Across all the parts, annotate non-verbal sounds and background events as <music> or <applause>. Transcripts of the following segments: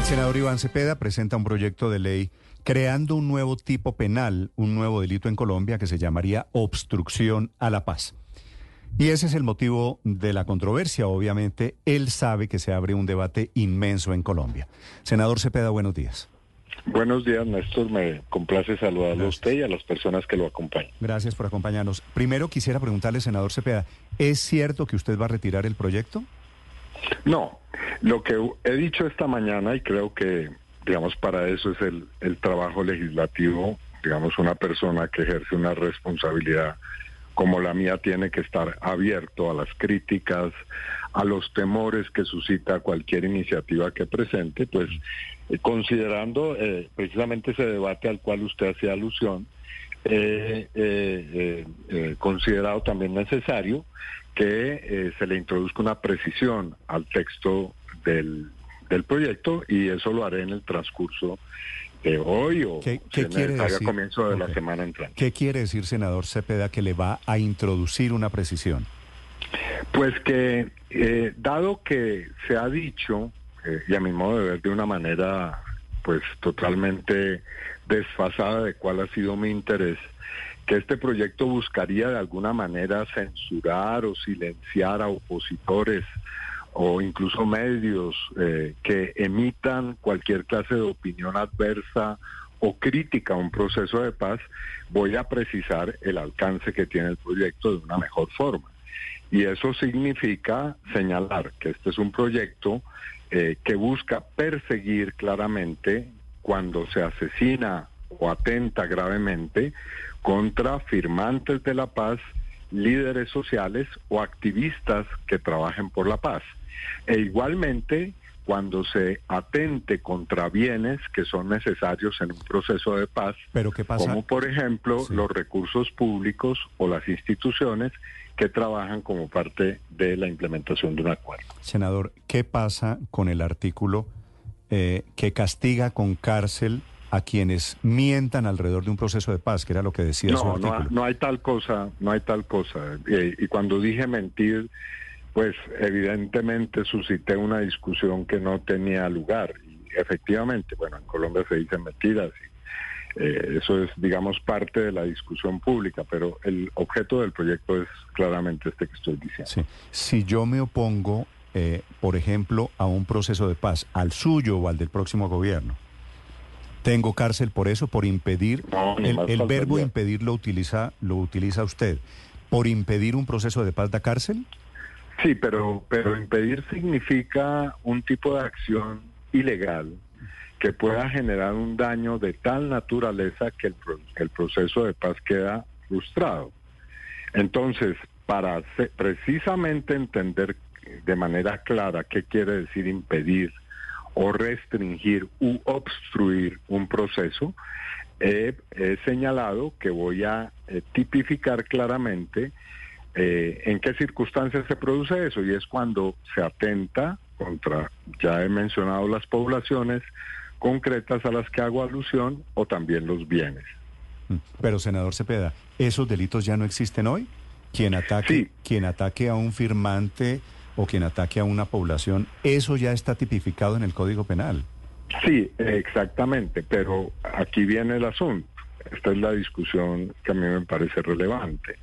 El senador Iván Cepeda presenta un proyecto de ley creando un nuevo tipo penal, un nuevo delito en Colombia que se llamaría obstrucción a la paz. Y ese es el motivo de la controversia. Obviamente, él sabe que se abre un debate inmenso en Colombia. Senador Cepeda, buenos días. Buenos días, Néstor. Me complace saludarlo a usted y a las personas que lo acompañan. Gracias por acompañarnos. Primero quisiera preguntarle, senador Cepeda, ¿es cierto que usted va a retirar el proyecto? No, lo que he dicho esta mañana y creo que, digamos, para eso es el, el trabajo legislativo, digamos, una persona que ejerce una responsabilidad como la mía tiene que estar abierto a las críticas, a los temores que suscita cualquier iniciativa que presente, pues eh, considerando eh, precisamente ese debate al cual usted hacía alusión, eh, eh, eh, considerado también necesario que se le introduzca una precisión al texto del, del proyecto y eso lo haré en el transcurso de hoy o ¿Qué, qué quiere decir? comienzo de Okay. la semana entrante. ¿Qué quiere decir, senador Cepeda, que le va a introducir una precisión? Pues que, eh, dado que se ha dicho, eh, y a mi modo de ver de una manera pues totalmente desfasada de cuál ha sido mi interés, que este proyecto buscaría de alguna manera censurar o silenciar a opositores o incluso medios eh, que emitan cualquier clase de opinión adversa o crítica a un proceso de paz, voy a precisar el alcance que tiene el proyecto de una mejor forma. Y eso significa señalar que este es un proyecto eh, que busca perseguir claramente cuando se asesina o atenta gravemente contra firmantes de la paz, líderes sociales o activistas que trabajen por la paz. E igualmente cuando se atente contra bienes que son necesarios en un proceso de paz, Pero ¿qué pasa? como por ejemplo Sí. los recursos públicos o las instituciones que trabajan como parte de la implementación de un acuerdo. Senador, ¿qué pasa con el artículo eh, que castiga con cárcel a quienes mientan alrededor de un proceso de paz, que era lo que decía No, no, artículo? no hay tal cosa, no hay tal cosa. Eh, y cuando dije mentir, pues evidentemente suscité una discusión que no tenía lugar. Y efectivamente, bueno, en Colombia se dicen mentiras y eh, eso es, digamos, parte de la discusión pública, pero el objeto del proyecto es claramente este que estoy diciendo. Sí. Si yo me opongo, eh, por ejemplo, a un proceso de paz, al suyo o al del próximo gobierno, ¿tengo cárcel por eso, por impedir? No, el el verbo impedir lo utiliza, lo utiliza usted. ¿Por impedir un proceso de paz da cárcel? Sí, pero, pero impedir significa un tipo de acción ilegal que pueda generar un daño de tal naturaleza que el, el proceso de paz queda frustrado. Entonces, para precisamente entender de manera clara qué quiere decir impedir o restringir u obstruir un proceso, he, he señalado que voy a eh, tipificar claramente eh, en qué circunstancias se produce eso y es cuando se atenta contra, ya he mencionado las poblaciones concretas a las que hago alusión o también los bienes. Mm. Pero, senador Cepeda, ¿esos delitos ya no existen hoy? Quien ataque, Sí. quien ataque a un firmante o quien ataque a una población, eso ya está tipificado en el Código Penal. Sí, exactamente, pero aquí viene el asunto. Esta es la discusión que a mí me parece relevante.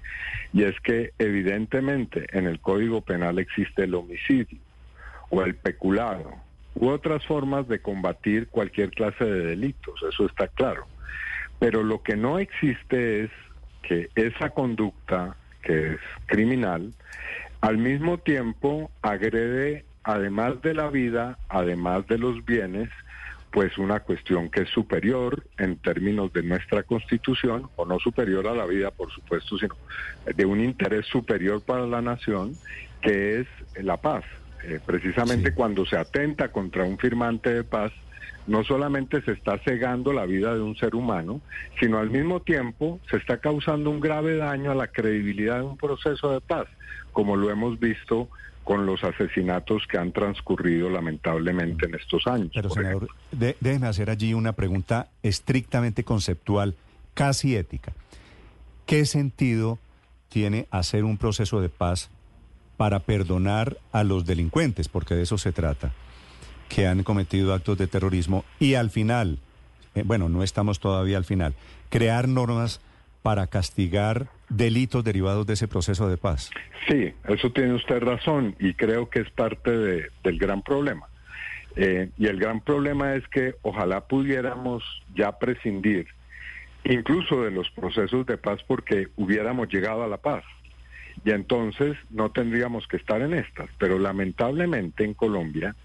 Y es que evidentemente en el Código Penal existe el homicidio o el peculado u otras formas de combatir cualquier clase de delitos, eso está claro. Pero lo que no existe es que esa conducta que es criminal, al mismo tiempo agrede, además de la vida, además de los bienes, pues una cuestión que es superior en términos de nuestra constitución, o no superior a la vida, por supuesto, sino de un interés superior para la nación, que es la paz. eh, precisamente cuando se atenta contra un firmante de paz, no solamente se está cegando la vida de un ser humano, sino al mismo tiempo se está causando un grave daño a la credibilidad de un proceso de paz, como lo hemos visto con los asesinatos que han transcurrido lamentablemente en estos años. Pero, senador, déjeme hacer allí una pregunta estrictamente conceptual, casi ética. ¿Qué sentido tiene hacer un proceso de paz para perdonar a los delincuentes? Porque de eso se trata que han cometido actos de terrorismo y al final, eh, bueno, no estamos todavía al final, crear normas para castigar delitos derivados de ese proceso de paz. Sí, eso tiene usted razón y creo que es parte de, del gran problema. Eh, y el gran problema es que ojalá pudiéramos ya prescindir incluso de los procesos de paz porque hubiéramos llegado a la paz. Y entonces no tendríamos que estar en estas. Pero lamentablemente en Colombia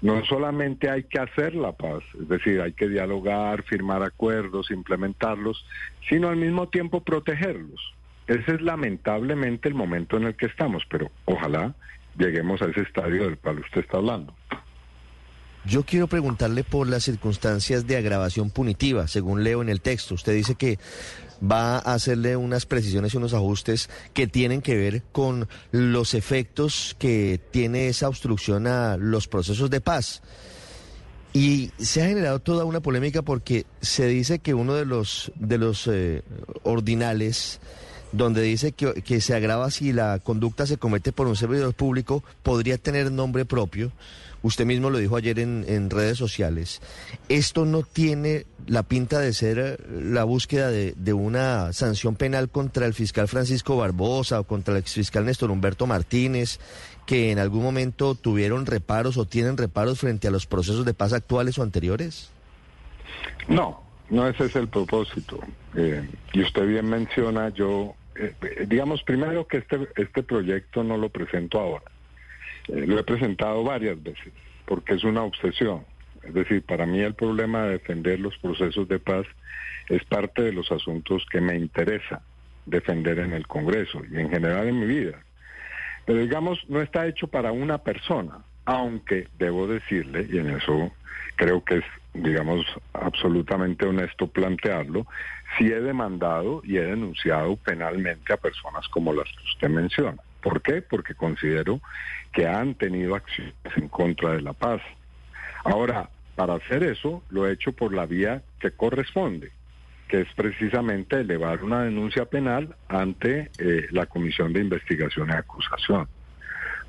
no solamente hay que hacer la paz, es decir, hay que dialogar, firmar acuerdos, implementarlos, sino al mismo tiempo protegerlos. Ese es lamentablemente el momento en el que estamos, pero ojalá lleguemos a ese estadio del cual usted está hablando. Yo quiero preguntarle por las circunstancias de agravación punitiva, según leo en el texto. Usted dice que va a hacerle unas precisiones y unos ajustes que tienen que ver con los efectos que tiene esa obstrucción a los procesos de paz. Y se ha generado toda una polémica porque se dice que uno de los, de los eh, ordinales donde dice que, que, se agrava si la conducta se comete por un servidor público, podría tener nombre propio. Usted mismo lo dijo ayer en, en redes sociales. Esto no tiene la pinta de ser eh, la búsqueda de, de, una sanción penal contra el fiscal Francisco Barbosa o contra el exfiscal Néstor Humberto Martínez, que en algún momento tuvieron reparos o tienen reparos frente a los procesos de paz actuales o anteriores. No, no ese es el propósito. Eh, y usted bien menciona, yo, eh, digamos primero que este, este proyecto no lo presento ahora. Eh, lo he presentado varias veces porque es una obsesión. Es decir, para mí el problema de defender los procesos de paz es parte de los asuntos que me interesa defender en el Congreso y en general en mi vida. Pero digamos, no está hecho para una persona, aunque debo decirle, y en eso creo que es, digamos, absolutamente honesto plantearlo, sí he demandado y he denunciado penalmente a personas como las que usted menciona. ¿Por qué? Porque considero que han tenido acciones en contra de la paz. Ahora, para hacer eso, lo he hecho por la vía que corresponde, que es precisamente elevar una denuncia penal ante eh, la Comisión de Investigación y Acusación.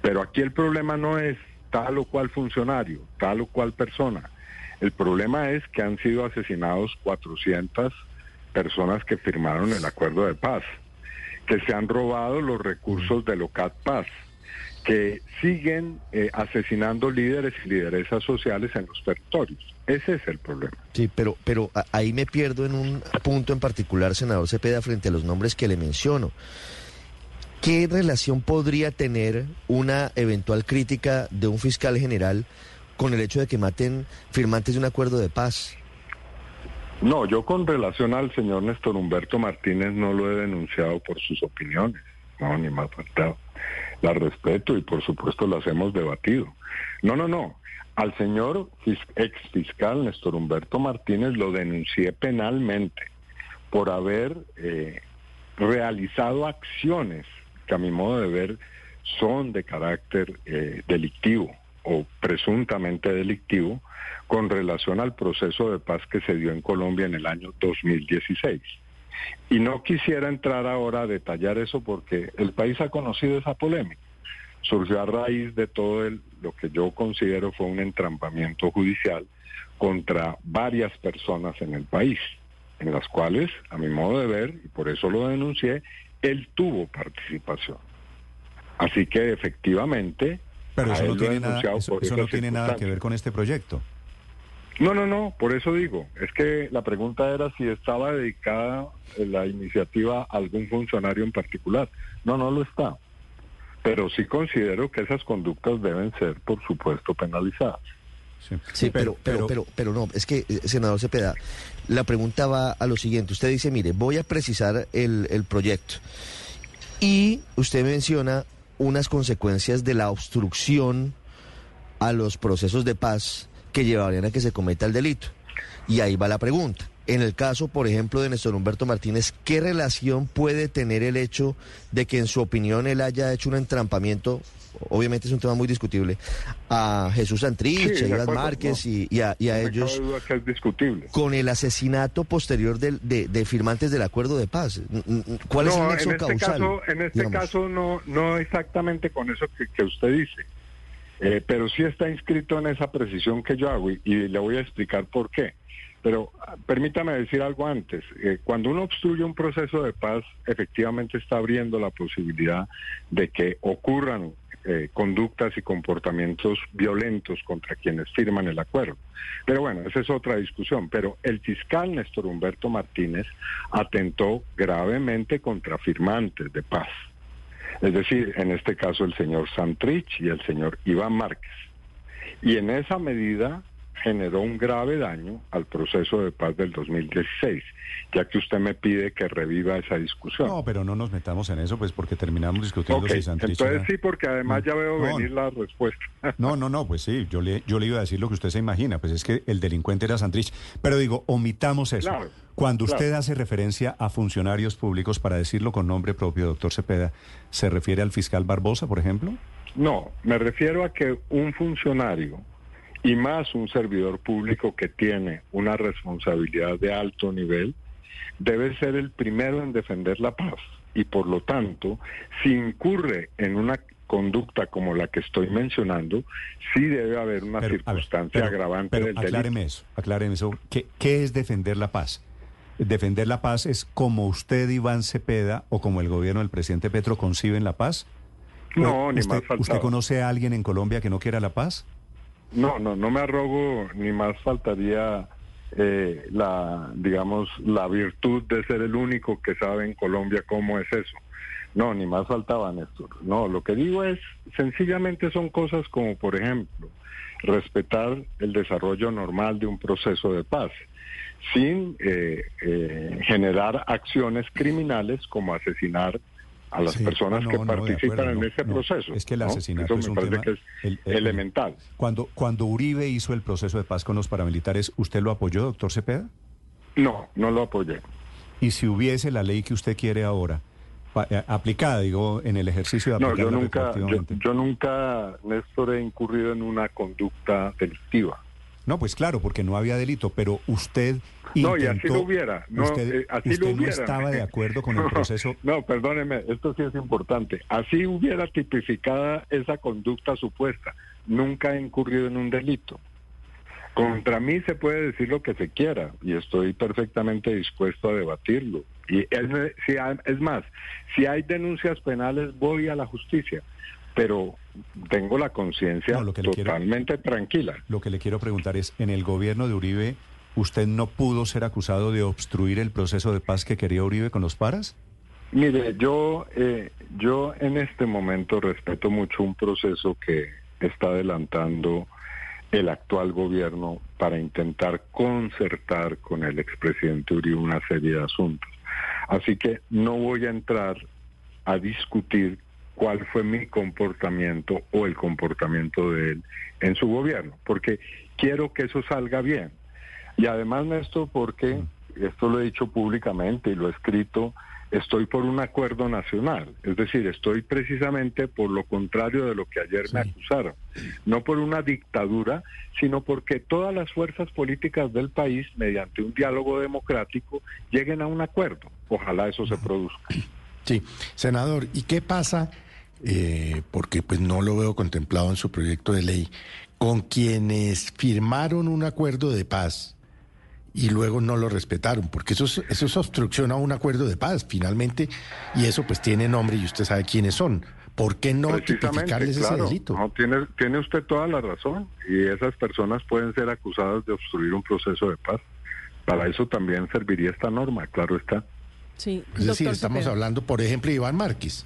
Pero aquí el problema no es tal o cual funcionario, tal o cual persona. El problema es que han sido asesinados 400 personas que firmaron el acuerdo de paz que se han robado los recursos de Locat Paz, que siguen eh, asesinando líderes y lideresas sociales en los territorios. Ese es el problema. Sí, pero, pero ahí me pierdo en un punto en particular, senador Cepeda, frente a los nombres que le menciono. ¿Qué relación podría tener una eventual crítica de un fiscal general con el hecho de que maten firmantes de un acuerdo de paz? No, yo con relación al señor Néstor Humberto Martínez no lo he denunciado por sus opiniones, no, ni más faltado. La respeto y por supuesto las hemos debatido. No, no, no. Al señor ex fiscal Néstor Humberto Martínez lo denuncié penalmente por haber eh, realizado acciones que a mi modo de ver son de carácter eh, delictivo o presuntamente delictivo con relación al proceso de paz que se dio en Colombia en el año 2016. Y no quisiera entrar ahora a detallar eso porque el país ha conocido esa polémica. Surgió a raíz de todo el, lo que yo considero fue un entrampamiento judicial contra varias personas en el país, en las cuales, a mi modo de ver, y por eso lo denuncié, él tuvo participación. Así que efectivamente... Pero eso no tiene, nada, eso no tiene nada que ver con este proyecto. No, no, no, por eso digo, es que la pregunta era si estaba dedicada la iniciativa a algún funcionario en particular. No, no lo está. Pero sí considero que esas conductas deben ser, por supuesto, penalizadas. Sí, pero, pero, pero, pero, no, es que, eh, senador Cepeda, la pregunta va a lo siguiente. Usted dice, mire, voy a precisar el, el proyecto. Y usted menciona unas consecuencias de la obstrucción a los procesos de paz que llevarían a que se cometa el delito. Y ahí va la pregunta. En el caso, por ejemplo, de Néstor Humberto Martínez, ¿qué relación puede tener el hecho de que en su opinión él haya hecho un entrampamiento, obviamente es un tema muy discutible, a Jesús Santrich, Sí, a de Iván Márquez no. y, y a, y a ellos es discutible. con el asesinato posterior del- de, de firmantes del acuerdo de paz? ¿Cuál es el nexo en este causal? Caso, en este digamos? caso no, no exactamente con eso que, que usted dice, Eh, pero sí está inscrito en esa precisión que yo hago y, y le voy a explicar por qué. Pero ah, permítame decir algo antes. Eh, cuando uno obstruye un proceso de paz, efectivamente está abriendo la posibilidad de que ocurran eh, conductas y comportamientos violentos contra quienes firman el acuerdo. Pero bueno, esa es otra discusión. Pero el fiscal Néstor Humberto Martínez atentó gravemente contra firmantes de paz. Es decir, en este caso el señor Santrich y el señor Iván Márquez. Y en esa medida generó un grave daño al proceso de paz del 2016, ya que usted me pide que reviva esa discusión. No, pero no nos metamos en eso, pues porque terminamos discutiendo si Santrich entonces era- sí, porque además ya veo No, venir la respuesta. <laughs> No, no, no, pues sí, yo le, yo le iba a decir lo que usted se imagina, pues es que el delincuente era Santrich. Pero digo, omitamos eso. Claro, Cuando usted claro. hace referencia a funcionarios públicos, para decirlo con nombre propio, doctor Cepeda, ¿se refiere al fiscal Barbosa, por ejemplo? No, me refiero a que un funcionario y más un servidor público que tiene una responsabilidad de alto nivel debe ser el primero en defender la paz y por lo tanto, si incurre en una conducta como la que estoy mencionando, sí debe haber una Pero, a ver, circunstancia pero- agravante pero del delito. acláreme eso, acláreme eso. ¿Qué, qué es defender la paz? ¿Defender la paz es como usted, Iván Cepeda, o como el gobierno del presidente Petro conciben la paz? No, ¿O ni usted, más faltaba. ¿Usted conoce a alguien en Colombia que no quiera la paz? No, no, no me arrogo, ni más faltaría eh, la, digamos, la virtud de ser el único que sabe en Colombia cómo es eso. No, ni más faltaba, Néstor. No, lo que digo es, sencillamente son cosas como, por ejemplo, respetar el desarrollo normal de un proceso de paz, sin eh, eh, generar acciones criminales como asesinar a las Sí, personas no, que no, participan acuerdo, en ese no. proceso. Es que el asesinato es un tema que es el- el- elemental. Cuando, cuando Uribe hizo el proceso de paz con los paramilitares, ¿usted lo apoyó, doctor Cepeda? No, no lo apoyé. Y si hubiese la ley que usted quiere ahora, eh, aplicada, digo, en el ejercicio de No, yo aplicarla nunca, yo, yo nunca, Néstor, he incurrido en una conducta delictiva. No, pues claro, porque no había delito, pero usted No, y así intentó- lo hubiera. No, usted eh, así usted lo no estaba de acuerdo con el <laughs> proceso. No, perdóneme, esto sí es importante. Así hubiera tipificada esa conducta supuesta. Nunca he incurrido en un delito. Contra mí se puede decir lo que se quiera y estoy perfectamente dispuesto a debatirlo. Y es, si hay- es más, si hay denuncias penales voy a la justicia, pero tengo la conciencia No, quiero- totalmente tranquila. Lo que le quiero preguntar es, en el gobierno de Uribe, ¿usted no pudo ser acusado de obstruir el proceso de paz que quería Uribe con los paras? Mire, yo, eh, yo en este momento respeto mucho un proceso que está adelantando el actual gobierno para intentar concertar con el expresidente Uribe una serie de asuntos. Así que no voy a entrar a discutir cuál fue mi comportamiento o el comportamiento de él en su gobierno, porque quiero que eso salga bien. Y además, Néstor, porque esto lo he dicho públicamente y lo he escrito, estoy por un acuerdo nacional. Es decir, estoy precisamente por lo contrario de lo que ayer me acusaron. No por una dictadura, sino porque todas las fuerzas políticas del país, mediante un diálogo democrático, lleguen a un acuerdo. Ojalá eso se produzca. Sí, senador, ¿y qué pasa? Eh, porque pues no lo veo contemplado en su proyecto de ley, con quienes firmaron un acuerdo de paz y luego no lo respetaron, porque eso es, eso es obstrucción a un acuerdo de paz, finalmente, y eso pues tiene nombre y usted sabe quiénes son. ¿Por qué no tipificarles ese claro. delito? No, tiene, tiene usted toda la razón. Y esas personas pueden ser acusadas de obstruir un proceso de paz. Para eso también serviría esta norma, claro está. Sí, Es decir, estamos Cepeda. hablando, por ejemplo, de Iván Márquez.